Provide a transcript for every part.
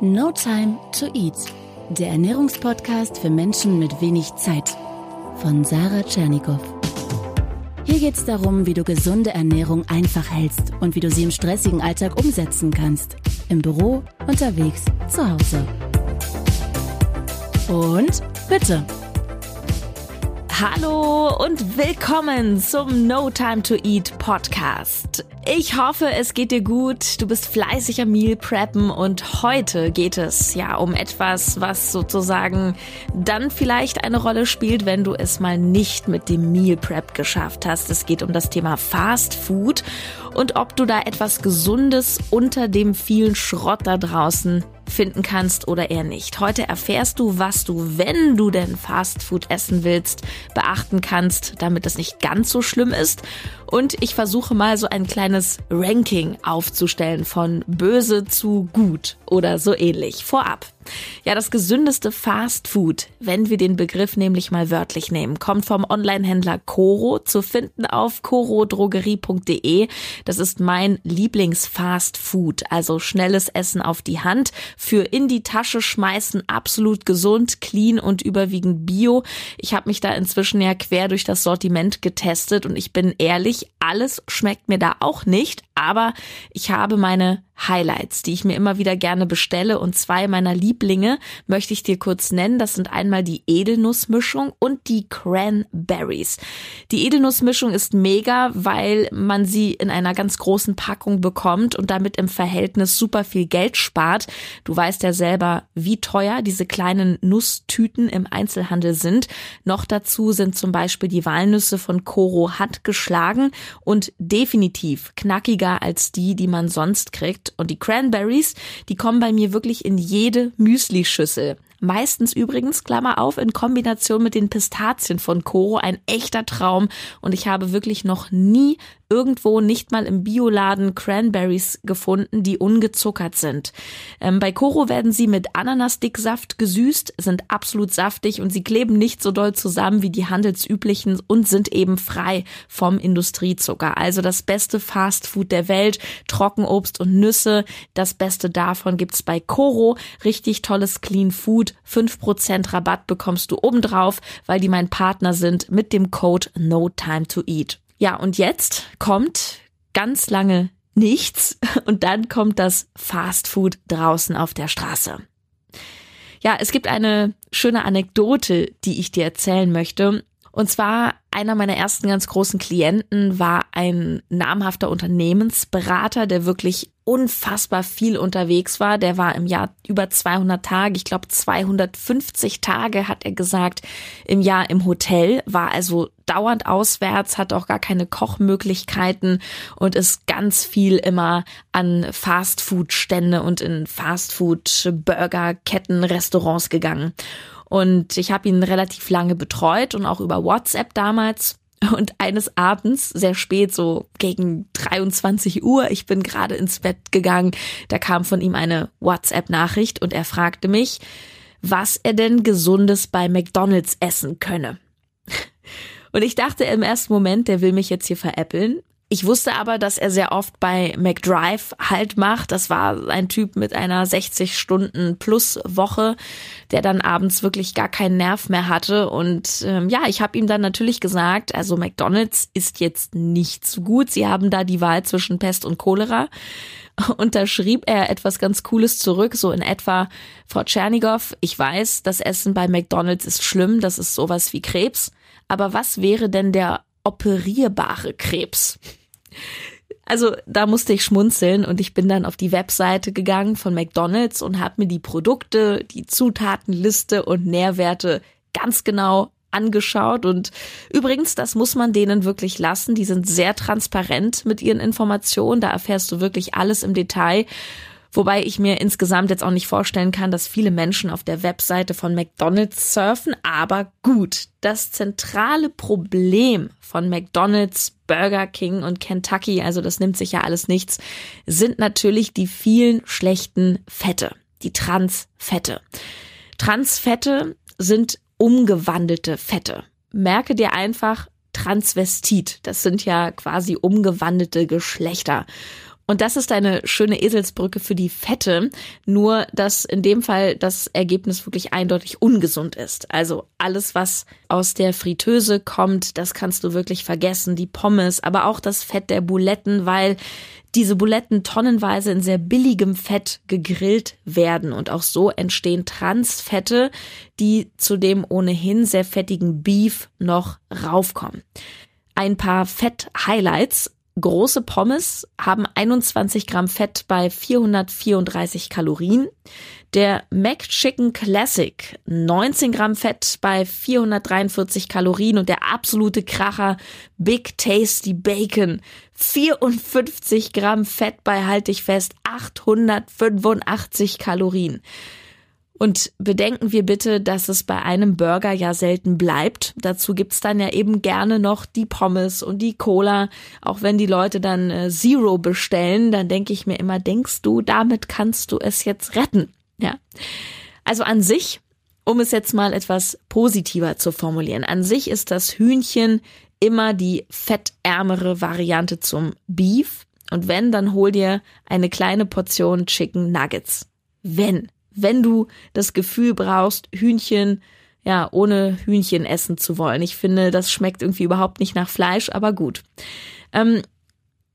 No Time to Eat, der Ernährungspodcast für Menschen mit wenig Zeit von Sarah Tschernikow. Hier geht es darum, wie du gesunde Ernährung einfach hältst und wie du sie im stressigen Alltag umsetzen kannst. Im Büro, unterwegs, zu Hause. Und bitte Hallo und willkommen zum No Time to Eat Podcast. Ich hoffe, es geht dir gut, du bist fleißig am Meal Preppen und heute geht es ja um etwas, was sozusagen dann vielleicht eine Rolle spielt, wenn du es mal nicht mit dem Meal Prep geschafft hast. Es geht um das Thema Fast Food und ob du da etwas Gesundes unter dem vielen Schrott da draußen finden kannst oder eher nicht. Heute erfährst du, was du, wenn du denn Fastfood essen willst, beachten kannst, damit es nicht ganz so schlimm ist. Und ich versuche mal so ein kleines Ranking aufzustellen von böse zu gut oder so ähnlich. Vorab. Ja, das gesündeste Fast Food, wenn wir den Begriff nämlich mal wörtlich nehmen, kommt vom Online-Händler Coro, zu finden auf corodrogerie.de. Das ist mein Lieblings-Fast Food, also schnelles Essen auf die Hand, für in die Tasche schmeißen, absolut gesund, clean und überwiegend bio. Ich habe mich da inzwischen ja quer durch das Sortiment getestet und ich bin ehrlich, alles schmeckt mir da auch nicht, aber ich habe meine Highlights, die ich mir immer wieder gerne bestelle und zwei meiner Lieblinge möchte ich dir kurz nennen. Das sind einmal die Edelnussmischung und die Cranberries. Die Edelnussmischung ist mega, weil man sie in einer ganz großen Packung bekommt und damit im Verhältnis super viel Geld spart. Du weißt ja selber, wie teuer diese kleinen Nusstüten im Einzelhandel sind. Noch dazu sind zum Beispiel die Walnüsse von Coro handgeschlagen und definitiv knackiger als die, die man sonst kriegt. Und die Cranberries, die kommen bei mir wirklich in jede Müslischüssel. Meistens übrigens, Klammer auf, in Kombination mit den Pistazien von Coro, ein echter Traum. Und ich habe wirklich noch nie irgendwo nicht mal im Bioladen Cranberries gefunden, die ungezuckert sind. Ähm, bei Coro werden sie mit Ananasdicksaft gesüßt, sind absolut saftig und sie kleben nicht so doll zusammen wie die handelsüblichen und sind eben frei vom Industriezucker. Also das beste Fastfood der Welt, Trockenobst und Nüsse. Das Beste davon gibt's bei Coro. Richtig tolles Clean Food. 5% Rabatt bekommst du obendrauf, weil die mein Partner sind mit dem Code No to Eat. Ja, und jetzt kommt ganz lange nichts und dann kommt das Fast Food draußen auf der Straße. Ja, es gibt eine schöne Anekdote, die ich dir erzählen möchte. Und zwar einer meiner ersten ganz großen Klienten war ein namhafter Unternehmensberater, der wirklich unfassbar viel unterwegs war. Der war im Jahr über 200 Tage, ich glaube 250 Tage hat er gesagt, im Jahr im Hotel, war also dauernd auswärts, hat auch gar keine Kochmöglichkeiten und ist ganz viel immer an Fastfood-Stände und in Fastfood-Burger-Ketten, Restaurants gegangen. Und ich habe ihn relativ lange betreut und auch über WhatsApp damals. Und eines Abends, sehr spät, so gegen 23 Uhr, ich bin gerade ins Bett gegangen, da kam von ihm eine WhatsApp-Nachricht und er fragte mich, was er denn Gesundes bei McDonald's essen könne. Und ich dachte im ersten Moment, der will mich jetzt hier veräppeln. Ich wusste aber, dass er sehr oft bei McDrive Halt macht. Das war ein Typ mit einer 60 Stunden plus Woche, der dann abends wirklich gar keinen Nerv mehr hatte. Und ähm, ja, ich habe ihm dann natürlich gesagt, also McDonald's ist jetzt nicht so gut. Sie haben da die Wahl zwischen Pest und Cholera. Und da schrieb er etwas ganz Cooles zurück, so in etwa, Frau Tschernigow, ich weiß, das Essen bei McDonald's ist schlimm, das ist sowas wie Krebs. Aber was wäre denn der operierbare Krebs? Also da musste ich schmunzeln und ich bin dann auf die Webseite gegangen von McDonald's und habe mir die Produkte, die Zutatenliste und Nährwerte ganz genau angeschaut. Und übrigens, das muss man denen wirklich lassen, die sind sehr transparent mit ihren Informationen, da erfährst du wirklich alles im Detail Wobei ich mir insgesamt jetzt auch nicht vorstellen kann, dass viele Menschen auf der Webseite von McDonald's surfen. Aber gut, das zentrale Problem von McDonald's, Burger King und Kentucky, also das nimmt sich ja alles nichts, sind natürlich die vielen schlechten Fette, die Transfette. Transfette sind umgewandelte Fette. Merke dir einfach Transvestit. Das sind ja quasi umgewandelte Geschlechter. Und das ist eine schöne Eselsbrücke für die Fette, nur dass in dem Fall das Ergebnis wirklich eindeutig ungesund ist. Also alles, was aus der Fritteuse kommt, das kannst du wirklich vergessen. Die Pommes, aber auch das Fett der Buletten, weil diese Buletten tonnenweise in sehr billigem Fett gegrillt werden und auch so entstehen Transfette, die zu dem ohnehin sehr fettigen Beef noch raufkommen. Ein paar Fett-Highlights Große Pommes haben 21 Gramm Fett bei 434 Kalorien. Der Mac Chicken Classic 19 Gramm Fett bei 443 Kalorien und der absolute Kracher Big Tasty Bacon 54 Gramm Fett bei, halte ich fest, 885 Kalorien. Und bedenken wir bitte, dass es bei einem Burger ja selten bleibt. Dazu gibt's dann ja eben gerne noch die Pommes und die Cola. Auch wenn die Leute dann äh, Zero bestellen, dann denke ich mir immer, denkst du, damit kannst du es jetzt retten? Ja. Also an sich, um es jetzt mal etwas positiver zu formulieren, an sich ist das Hühnchen immer die fettärmere Variante zum Beef. Und wenn, dann hol dir eine kleine Portion Chicken Nuggets. Wenn wenn du das Gefühl brauchst, Hühnchen, ja, ohne Hühnchen essen zu wollen. Ich finde, das schmeckt irgendwie überhaupt nicht nach Fleisch, aber gut. Ähm,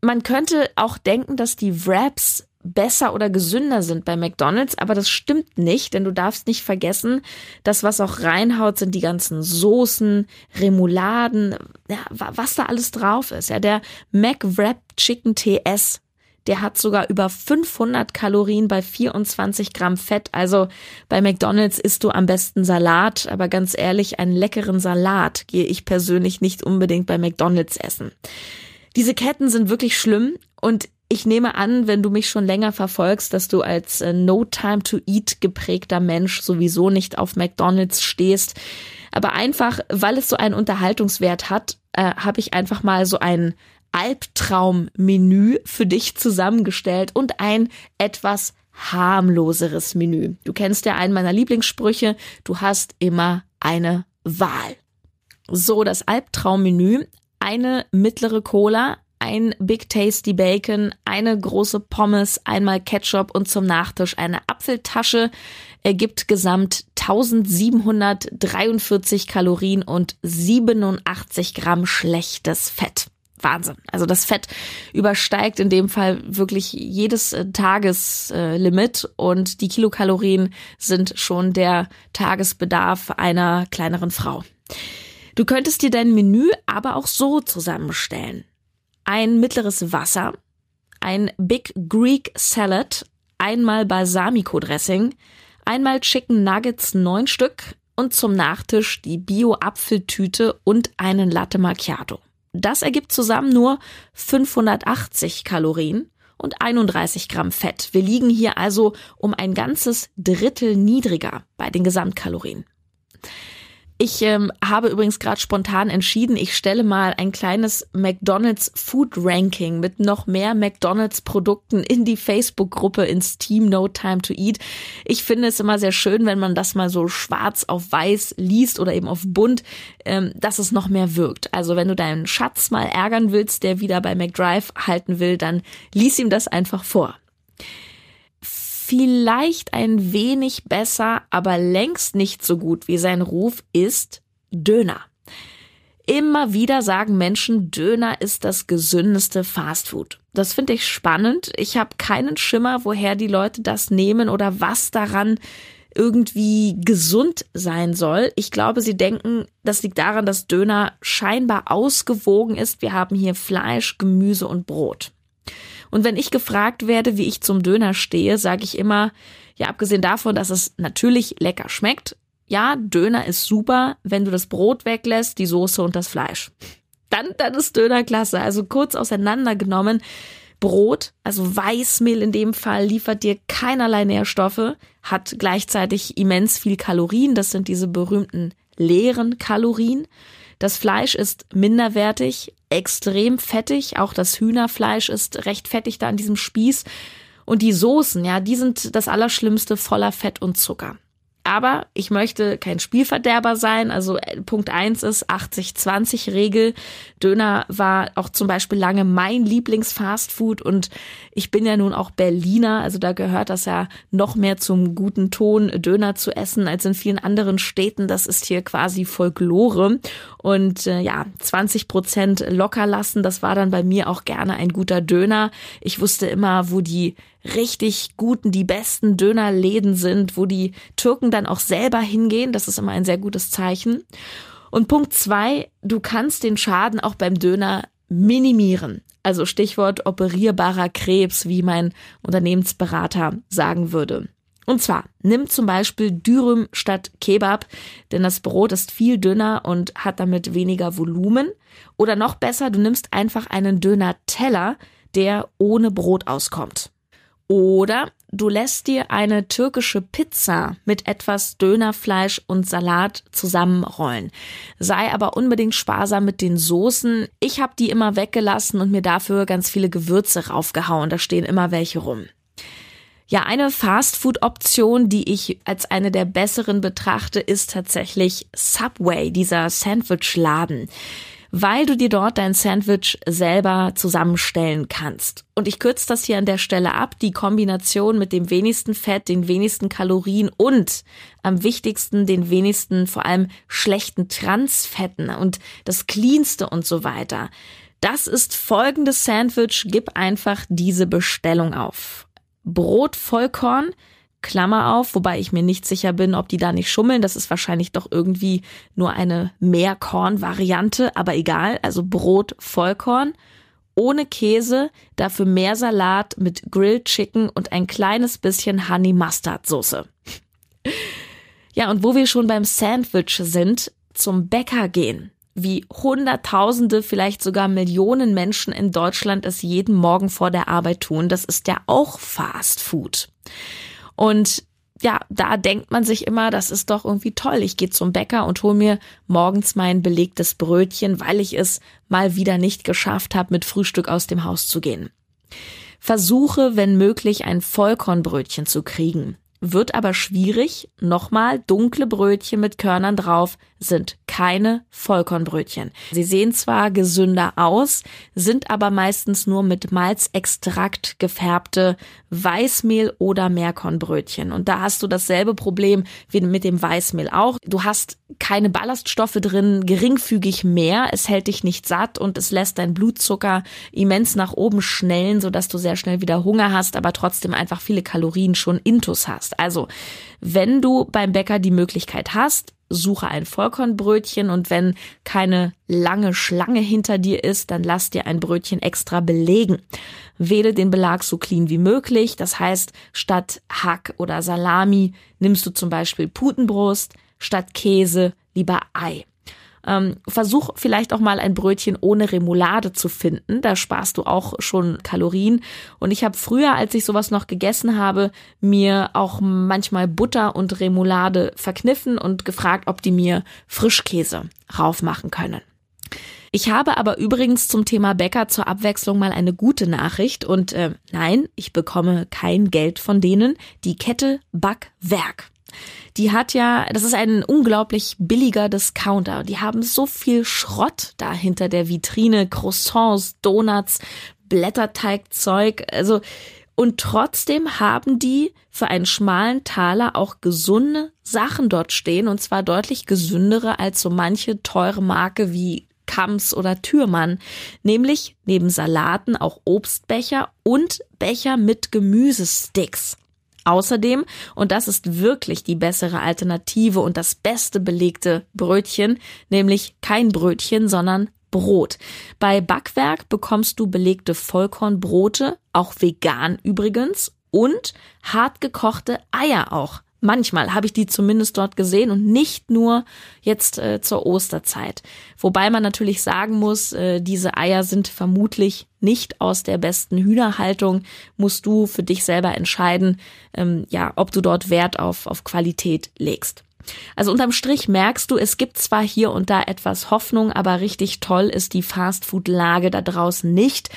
man könnte auch denken, dass die Wraps besser oder gesünder sind bei McDonald's, aber das stimmt nicht, denn du darfst nicht vergessen, das, was auch reinhaut, sind die ganzen Soßen, Remouladen, ja, was da alles drauf ist. Ja, der McWrap Chicken TS der hat sogar über 500 Kalorien bei 24 Gramm Fett. Also bei McDonald's isst du am besten Salat, aber ganz ehrlich, einen leckeren Salat gehe ich persönlich nicht unbedingt bei McDonald's essen. Diese Ketten sind wirklich schlimm und ich nehme an, wenn du mich schon länger verfolgst, dass du als äh, No Time to Eat geprägter Mensch sowieso nicht auf McDonald's stehst. Aber einfach, weil es so einen Unterhaltungswert hat, äh, habe ich einfach mal so einen Albtraummenü für dich zusammengestellt und ein etwas harmloseres Menü. Du kennst ja einen meiner Lieblingssprüche, du hast immer eine Wahl. So, das Albtraummenü, eine mittlere Cola, ein Big Tasty Bacon, eine große Pommes, einmal Ketchup und zum Nachtisch eine Apfeltasche ergibt gesamt 1743 Kalorien und 87 Gramm schlechtes Fett. Wahnsinn. Also das Fett übersteigt in dem Fall wirklich jedes äh, Tageslimit und die Kilokalorien sind schon der Tagesbedarf einer kleineren Frau. Du könntest dir dein Menü aber auch so zusammenstellen. Ein mittleres Wasser, ein Big Greek Salad, einmal Balsamico Dressing, einmal Chicken Nuggets neun Stück und zum Nachtisch die Bio-Apfeltüte und einen Latte Macchiato. Das ergibt zusammen nur 580 Kalorien und 31 Gramm Fett. Wir liegen hier also um ein ganzes Drittel niedriger bei den Gesamtkalorien. Ich ähm, habe übrigens gerade spontan entschieden, ich stelle mal ein kleines McDonald's Food Ranking mit noch mehr McDonald's Produkten in die Facebook-Gruppe ins Team No Time to Eat. Ich finde es immer sehr schön, wenn man das mal so schwarz auf weiß liest oder eben auf bunt, ähm, dass es noch mehr wirkt. Also wenn du deinen Schatz mal ärgern willst, der wieder bei McDrive halten will, dann lies ihm das einfach vor vielleicht ein wenig besser, aber längst nicht so gut wie sein Ruf ist Döner. Immer wieder sagen Menschen, Döner ist das gesündeste Fastfood. Das finde ich spannend. Ich habe keinen Schimmer, woher die Leute das nehmen oder was daran irgendwie gesund sein soll. Ich glaube, sie denken, das liegt daran, dass Döner scheinbar ausgewogen ist. Wir haben hier Fleisch, Gemüse und Brot. Und wenn ich gefragt werde, wie ich zum Döner stehe, sage ich immer, ja, abgesehen davon, dass es natürlich lecker schmeckt, ja, Döner ist super, wenn du das Brot weglässt, die Soße und das Fleisch. Dann, dann ist Döner klasse. Also kurz auseinandergenommen. Brot, also Weißmehl in dem Fall, liefert dir keinerlei Nährstoffe, hat gleichzeitig immens viel Kalorien. Das sind diese berühmten leeren Kalorien. Das Fleisch ist minderwertig, extrem fettig. Auch das Hühnerfleisch ist recht fettig da an diesem Spieß. Und die Soßen, ja, die sind das Allerschlimmste voller Fett und Zucker. Aber ich möchte kein Spielverderber sein. Also äh, Punkt eins ist 80-20-Regel. Döner war auch zum Beispiel lange mein Lieblingsfastfood und ich bin ja nun auch Berliner. Also da gehört das ja noch mehr zum guten Ton, Döner zu essen als in vielen anderen Städten. Das ist hier quasi Folklore. Und äh, ja, 20 Prozent locker lassen, das war dann bei mir auch gerne ein guter Döner. Ich wusste immer, wo die richtig guten, die besten Dönerläden sind, wo die Türken dann auch selber hingehen. Das ist immer ein sehr gutes Zeichen. Und Punkt zwei, du kannst den Schaden auch beim Döner minimieren. Also Stichwort operierbarer Krebs, wie mein Unternehmensberater sagen würde. Und zwar, nimm zum Beispiel Dürüm statt Kebab, denn das Brot ist viel dünner und hat damit weniger Volumen. Oder noch besser, du nimmst einfach einen Döner-Teller, der ohne Brot auskommt. Oder du lässt dir eine türkische Pizza mit etwas Dönerfleisch und Salat zusammenrollen. Sei aber unbedingt sparsam mit den Soßen. Ich habe die immer weggelassen und mir dafür ganz viele Gewürze raufgehauen. Da stehen immer welche rum. Ja, eine Fastfood-Option, die ich als eine der besseren betrachte, ist tatsächlich Subway, dieser Sandwich-Laden weil du dir dort dein Sandwich selber zusammenstellen kannst. Und ich kürze das hier an der Stelle ab. Die Kombination mit dem wenigsten Fett, den wenigsten Kalorien und am wichtigsten den wenigsten, vor allem schlechten Transfetten und das cleanste und so weiter. Das ist folgendes Sandwich. Gib einfach diese Bestellung auf. Brot Vollkorn, Klammer auf, wobei ich mir nicht sicher bin, ob die da nicht schummeln. Das ist wahrscheinlich doch irgendwie nur eine Mehrkorn-Variante, aber egal. Also Brot Vollkorn, ohne Käse, dafür mehr Salat mit Grilled Chicken und ein kleines bisschen Honey Mustard Soße. ja, und wo wir schon beim Sandwich sind, zum Bäcker gehen. Wie Hunderttausende, vielleicht sogar Millionen Menschen in Deutschland es jeden Morgen vor der Arbeit tun, das ist ja auch Fast Food. Und ja, da denkt man sich immer, das ist doch irgendwie toll. Ich gehe zum Bäcker und hole mir morgens mein belegtes Brötchen, weil ich es mal wieder nicht geschafft habe, mit Frühstück aus dem Haus zu gehen. Versuche, wenn möglich, ein Vollkornbrötchen zu kriegen. Wird aber schwierig. Nochmal, dunkle Brötchen mit Körnern drauf sind keine Vollkornbrötchen. Sie sehen zwar gesünder aus, sind aber meistens nur mit Malzextrakt gefärbte Weißmehl oder Meerkornbrötchen. Und da hast du dasselbe Problem wie mit dem Weißmehl auch. Du hast keine Ballaststoffe drin, geringfügig mehr. Es hält dich nicht satt und es lässt dein Blutzucker immens nach oben schnellen, sodass du sehr schnell wieder Hunger hast, aber trotzdem einfach viele Kalorien schon intus hast. Also, wenn du beim Bäcker die Möglichkeit hast, suche ein Vollkornbrötchen und wenn keine lange Schlange hinter dir ist, dann lass dir ein Brötchen extra belegen. Wähle den Belag so clean wie möglich. Das heißt, statt Hack oder Salami nimmst du zum Beispiel Putenbrust, statt Käse lieber Ei. Ähm, versuch vielleicht auch mal ein Brötchen ohne Remoulade zu finden. Da sparst du auch schon Kalorien. Und ich habe früher, als ich sowas noch gegessen habe, mir auch manchmal Butter und Remoulade verkniffen und gefragt, ob die mir Frischkäse raufmachen können. Ich habe aber übrigens zum Thema Bäcker zur Abwechslung mal eine gute Nachricht und äh, nein, ich bekomme kein Geld von denen. Die Kette Backwerk die hat ja, das ist ein unglaublich billiger Discounter. Die haben so viel Schrott da hinter der Vitrine, Croissants, Donuts, Blätterteigzeug, also und trotzdem haben die für einen schmalen Taler auch gesunde Sachen dort stehen und zwar deutlich gesündere als so manche teure Marke wie Kams oder Türmann, nämlich neben Salaten auch Obstbecher und Becher mit Gemüsesticks. Außerdem, und das ist wirklich die bessere Alternative und das beste belegte Brötchen, nämlich kein Brötchen, sondern Brot. Bei Backwerk bekommst du belegte Vollkornbrote, auch vegan übrigens, und hart gekochte Eier auch. Manchmal habe ich die zumindest dort gesehen und nicht nur jetzt äh, zur Osterzeit. Wobei man natürlich sagen muss, äh, diese Eier sind vermutlich nicht aus der besten Hühnerhaltung. Musst du für dich selber entscheiden, ähm, ja, ob du dort Wert auf, auf Qualität legst. Also unterm Strich merkst du, es gibt zwar hier und da etwas Hoffnung, aber richtig toll ist die Fastfood-Lage da draußen nicht.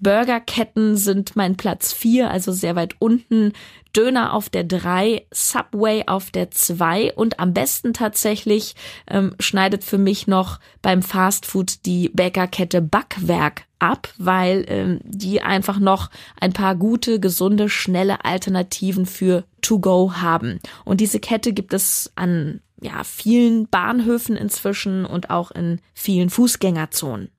Burgerketten sind mein Platz vier, also sehr weit unten. Döner auf der drei, Subway auf der zwei und am besten tatsächlich ähm, schneidet für mich noch beim Fastfood die Bäckerkette Backwerk ab, weil ähm, die einfach noch ein paar gute, gesunde, schnelle Alternativen für To Go haben. Und diese Kette gibt es an ja, vielen Bahnhöfen inzwischen und auch in vielen Fußgängerzonen.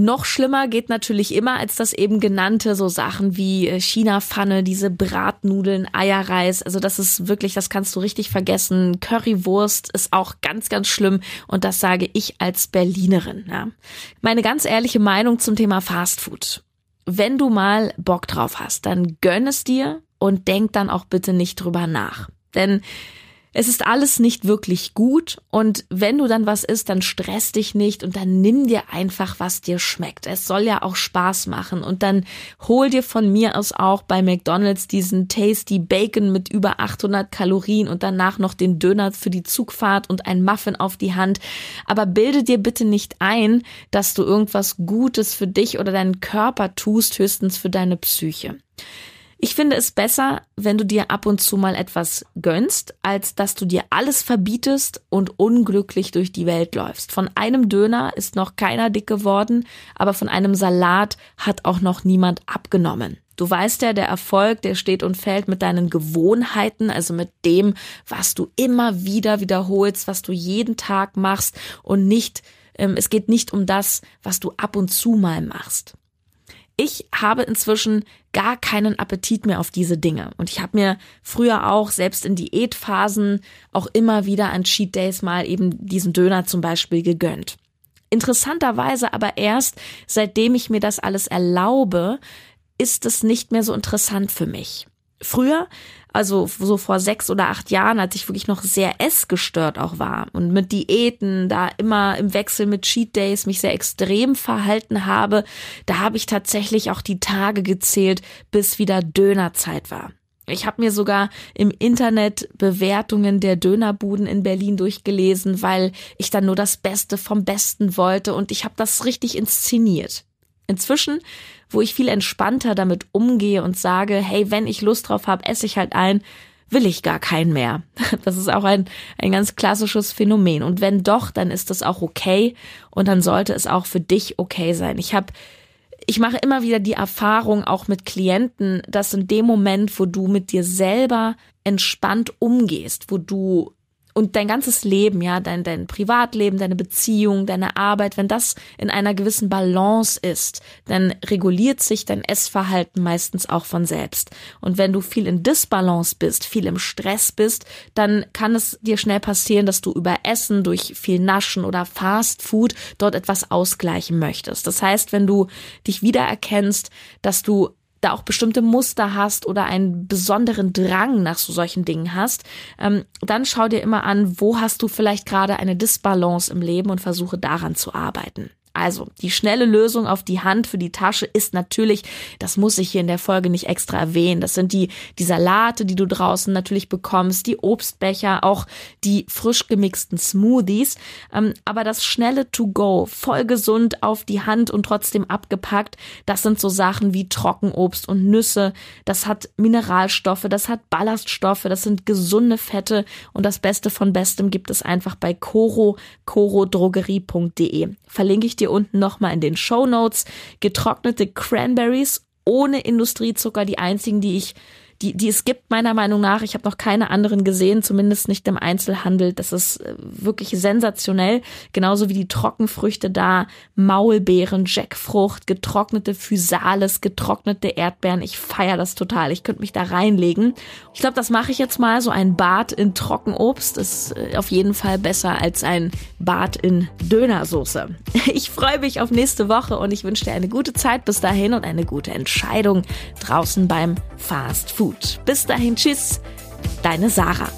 Noch schlimmer geht natürlich immer als das eben genannte, so Sachen wie äh, China-Pfanne, diese Bratnudeln, Eierreis. Also das ist wirklich, das kannst du richtig vergessen. Currywurst ist auch ganz, ganz schlimm und das sage ich als Berlinerin. Ja. Meine ganz ehrliche Meinung zum Thema Fastfood. Wenn du mal Bock drauf hast, dann gönn es dir und denk dann auch bitte nicht drüber nach. Denn es ist alles nicht wirklich gut und wenn du dann was isst, dann stress dich nicht und dann nimm dir einfach, was dir schmeckt. Es soll ja auch Spaß machen und dann hol dir von mir aus auch bei McDonald's diesen Tasty Bacon mit über 800 Kalorien und danach noch den Döner für die Zugfahrt und ein Muffin auf die Hand. Aber bilde dir bitte nicht ein, dass du irgendwas Gutes für dich oder deinen Körper tust, höchstens für deine Psyche. Ich finde es besser, wenn du dir ab und zu mal etwas gönnst, als dass du dir alles verbietest und unglücklich durch die Welt läufst. Von einem Döner ist noch keiner dick geworden, aber von einem Salat hat auch noch niemand abgenommen. Du weißt ja, der Erfolg, der steht und fällt mit deinen Gewohnheiten, also mit dem, was du immer wieder wiederholst, was du jeden Tag machst und nicht, ähm, es geht nicht um das, was du ab und zu mal machst ich habe inzwischen gar keinen Appetit mehr auf diese Dinge. Und ich habe mir früher auch, selbst in Diätphasen, auch immer wieder an Cheat Days mal eben diesen Döner zum Beispiel gegönnt. Interessanterweise aber erst, seitdem ich mir das alles erlaube, ist es nicht mehr so interessant für mich. Früher also so vor sechs oder acht Jahren, als ich wirklich noch sehr essgestört auch war und mit Diäten, da immer im Wechsel mit Cheat Days mich sehr extrem verhalten habe, da habe ich tatsächlich auch die Tage gezählt, bis wieder Dönerzeit war. Ich habe mir sogar im Internet Bewertungen der Dönerbuden in Berlin durchgelesen, weil ich dann nur das Beste vom Besten wollte und ich habe das richtig inszeniert. Inzwischen, wo ich viel entspannter damit umgehe und sage, hey, wenn ich Lust drauf habe, esse ich halt ein, will ich gar keinen mehr. Das ist auch ein, ein ganz klassisches Phänomen. Und wenn doch, dann ist das auch okay und dann sollte es auch für dich okay sein. Ich habe ich mache immer wieder die Erfahrung auch mit Klienten, dass in dem Moment, wo du mit dir selber entspannt umgehst, wo du und dein ganzes Leben, ja, dein, dein Privatleben, deine Beziehung, deine Arbeit, wenn das in einer gewissen Balance ist, dann reguliert sich dein Essverhalten meistens auch von selbst. Und wenn du viel in Disbalance bist, viel im Stress bist, dann kann es dir schnell passieren, dass du über Essen durch viel Naschen oder Fast Food dort etwas ausgleichen möchtest. Das heißt, wenn du dich wiedererkennst, dass du da auch bestimmte Muster hast oder einen besonderen Drang nach so solchen Dingen hast, ähm, dann schau dir immer an, wo hast du vielleicht gerade eine Disbalance im Leben und versuche daran zu arbeiten. Also, die schnelle Lösung auf die Hand für die Tasche ist natürlich, das muss ich hier in der Folge nicht extra erwähnen. Das sind die, die Salate, die du draußen natürlich bekommst, die Obstbecher, auch die frisch gemixten Smoothies. Ähm, aber das schnelle To-Go, voll gesund auf die Hand und trotzdem abgepackt, das sind so Sachen wie Trockenobst und Nüsse. Das hat Mineralstoffe, das hat Ballaststoffe, das sind gesunde Fette und das Beste von Bestem gibt es einfach bei Coro, corodrogerie.de. Verlinke ich dir unten nochmal in den Show Notes. Getrocknete Cranberries ohne Industriezucker, die einzigen, die ich die, die es gibt, meiner Meinung nach. Ich habe noch keine anderen gesehen, zumindest nicht im Einzelhandel. Das ist äh, wirklich sensationell. Genauso wie die Trockenfrüchte da, Maulbeeren, Jackfrucht, getrocknete Physales, getrocknete Erdbeeren. Ich feiere das total. Ich könnte mich da reinlegen. Ich glaube, das mache ich jetzt mal. So ein Bad in Trockenobst ist äh, auf jeden Fall besser als ein Bad in Dönersoße. Ich freue mich auf nächste Woche und ich wünsche dir eine gute Zeit bis dahin und eine gute Entscheidung draußen beim Fast Food gut. Bis dahin, tschüss, deine Sarah.